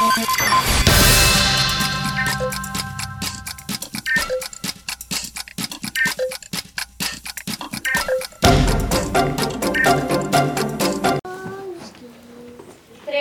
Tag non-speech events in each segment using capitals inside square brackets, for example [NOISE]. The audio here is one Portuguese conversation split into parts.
Thank you.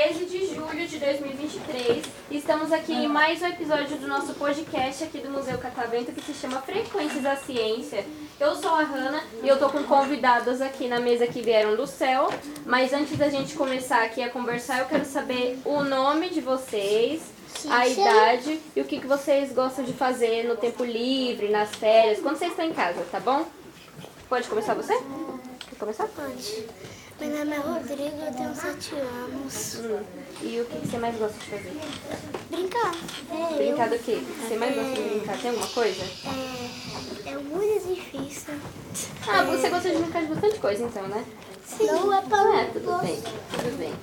13 de julho de 2023. Estamos aqui em mais um episódio do nosso podcast aqui do Museu Catavento que se chama Frequências da Ciência. Eu sou a Hanna e eu tô com convidados aqui na mesa que vieram do céu. Mas antes da gente começar aqui a conversar, eu quero saber o nome de vocês, a idade e o que, que vocês gostam de fazer no tempo livre, nas férias, quando vocês estão em casa, tá bom? Pode começar você? Quer começar? Pode. Meu nome é Rodrigo, eu tenho 7 anos. Hum. E o que, você mais gosta de fazer? Brincar. É, Brincar do quê? Você mais gosta de brincar? Tem alguma coisa? É, é muito difícil. Ah, você gosta de brincar de bastante coisa então, né? Sim. Não é pra É, tudo bem, tudo bem.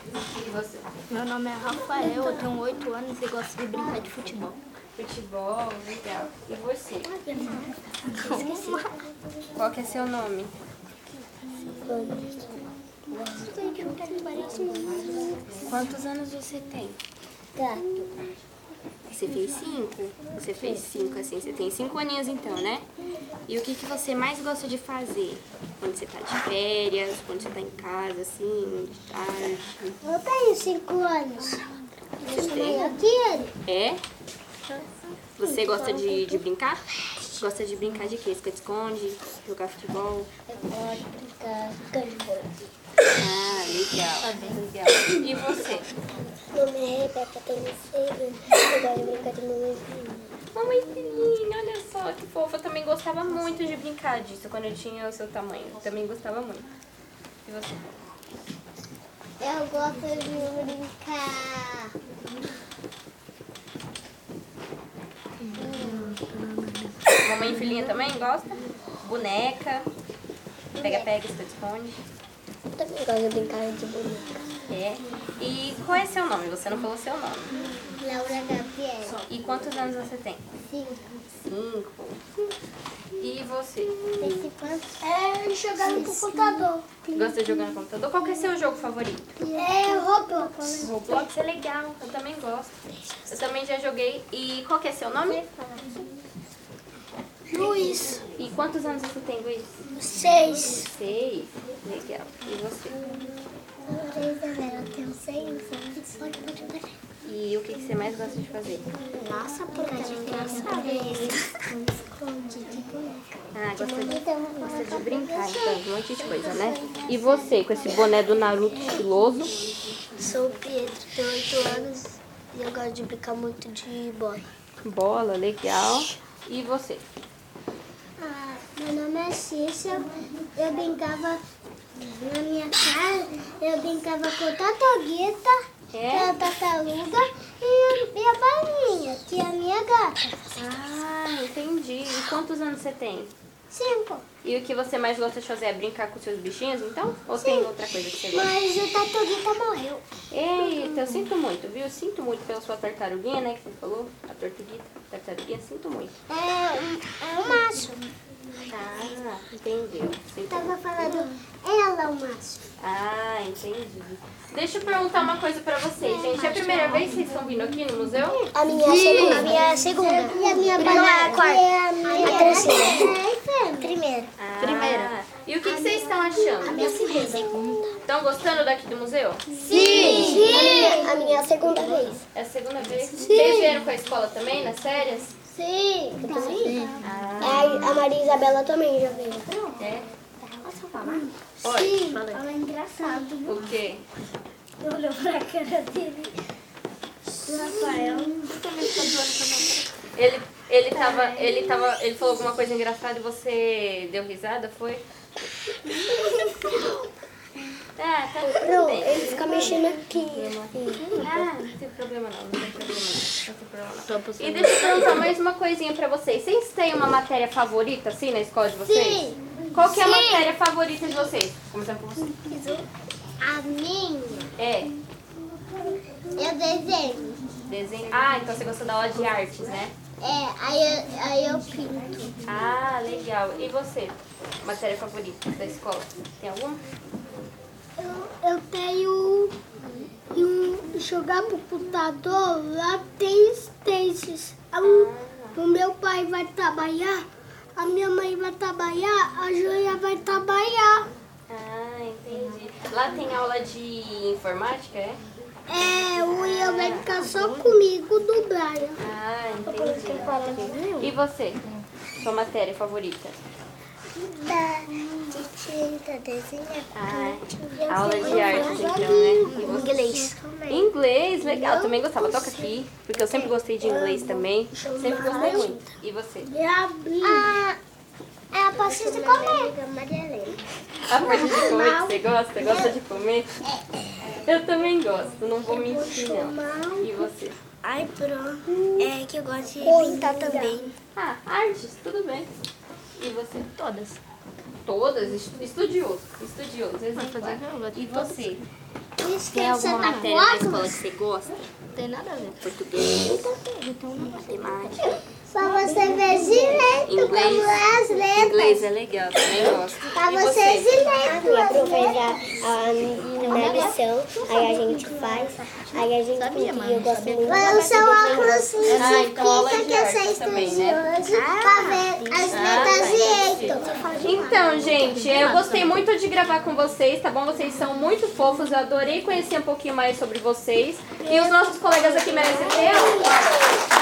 E você? Meu nome é Rafael, eu tenho 8 anos e gosto de brincar de futebol. Futebol, legal. E você? Qual que é seu nome? Quantos anos você tem? Gato. Você fez cinco? Você fez cinco, assim. Você tem cinco aninhos então, né? E o que, que você mais gosta de fazer? Quando você tá de férias, quando você tá em casa, assim, de tarde? Eu tenho 5 anos. Maior que ele. É? Você gosta de, de brincar? Gosta de brincar de quê? Esconde-esconde? Jogar futebol? Eu gosto de bola. Ah, legal. legal. E você? Meu nome é Rebeca, tenho 6 anos. Eu gosto de brincar de mamãe Mamãe filhinha, olha só que fofa. Eu também gostava muito de brincar disso quando eu tinha o seu tamanho. Eu também gostava muito. E você? Eu gosto de brincar. Mamãe filhinha também gosta? Boneca? Pega-pega, esconde-esconde. Eu também gosto de brincar de boneca. É. E qual é seu nome? Você não falou seu nome. Laura Gabriela. E quantos anos você tem? 5. Cinco. E você? É jogar no computador. Gosta de jogar no computador? Qual que é seu jogo favorito? É Roblox. Roblox é legal, eu também gosto. Eu também já joguei. E qual que é seu nome? Luiz. E quantos anos você tem, Luiz? 6. Seis. Legal. E você? Eu tenho 6 anos. Pode, pode, pode. E o que, que você mais gosta de fazer? Nossa, porque engraçado. Esconde de boneca. Ah, gosta de, gosta de brincar, então, um monte de coisa, né? E você, com esse boné do Naruto estiloso? Sou o Pietro, tenho 8 anos e eu gosto de brincar muito de bola. Bola, legal. E você? Meu nome é Cícia, eu brincava na minha casa, eu brincava com a Tatoguita, que é É? a tartaruga, e a balinha, que é a minha gata. Ah, entendi. E quantos anos você tem? Cinco. E o que você mais gosta de fazer é brincar com seus bichinhos, então? Ou tem outra coisa que você gosta? Mas o Tatoguita morreu. Eita, eu sinto muito, viu? Eu sinto muito pela sua tartaruguinha, né? Que você falou. A tortuguita, tartaruguinha, sinto muito. É um, é um macho. Ah, entendeu. Sinto Tava falando, ela é o. Ah, entendi. Deixa eu perguntar uma coisa pra vocês, gente. É a primeira vez que vocês estão vindo aqui no museu? A minha segunda. A minha segunda. E a minha Não, é a quarta. É a minha A terceira. Primeira. Ah, Primeira. E o que, que vocês estão achando? minha segunda. Estão gostando daqui do museu? Sim. A minha, a minha segunda vez. É a segunda vez? Vocês vieram com a escola também, nas férias? Sim. Eu também. Ah, A, a Maria Isabela também já veio. é. Posso falar? Oi, Sim. Ela é engraçado. o quê? Olhou pra cara dele. Do Rafael. Ele, ele tava, ele tava, ele falou alguma coisa engraçada e você deu risada, foi? [LAUGHS] Ah, tá tudo Não, bem. ele fica mexendo aqui. Ah, não tem problema não, não tem problema não. Não tem problema não. E deixa eu perguntar mais uma coisinha pra vocês. Vocês têm uma matéria favorita, assim, na escola de vocês? Sim. Qual que é a Sim. matéria favorita de vocês? Começando por você. A minha, É, eu desenho. desenho. Ah, então você gosta da aula de artes, né? É, aí eu, aí eu pinto. Ah, legal. E você? Matéria favorita da escola? Tem alguma? Eu, eu tenho um, jogar pro computador, lá tem stages. O, o meu pai vai trabalhar, a minha mãe vai trabalhar, a Júlia vai trabalhar. Ah, entendi. Lá tem aula de informática, é? É, o Ian vai ficar só comigo do Brian. Ah, entendi. E você? Sua matéria favorita? Da, de tinta, desenha. Ah, aula de artes então, né? Inglês. Inglês, legal. Também gostava. Toca aqui, porque eu sempre gostei de inglês também. Sempre gostei muito. E você? Ah, é a parte de comer. A parte de comer que você gosta? Gosta de comer? Eu também gosto, não vou mentir não. E você? Ai, pronto. É que eu gosto de pintar também. Ah, artes, tudo bem. E você? Todas. Todas? Estu- Estudioso, estudioso, exemplar. E você? Tem alguma matéria na escola que você gosta? Não tem nada a ver. Português, matemática, Pra você ver direito inglês. como é as letras. Inglês é legal, também gosto. Pra E você você? direito. aproveitar a, na lição, aí a gente faz, aí a gente Sabia, e mãe, eu gosto muito usar o óculos Ah, então aula de significa que você é arte também, né? estudioso pra ver as Ah, letras tá, direito. Então, gente, eu gostei muito de gravar com vocês, tá bom? Vocês são muito fofos, eu adorei conhecer um pouquinho mais sobre vocês. E os nossos colegas aqui merecem ter.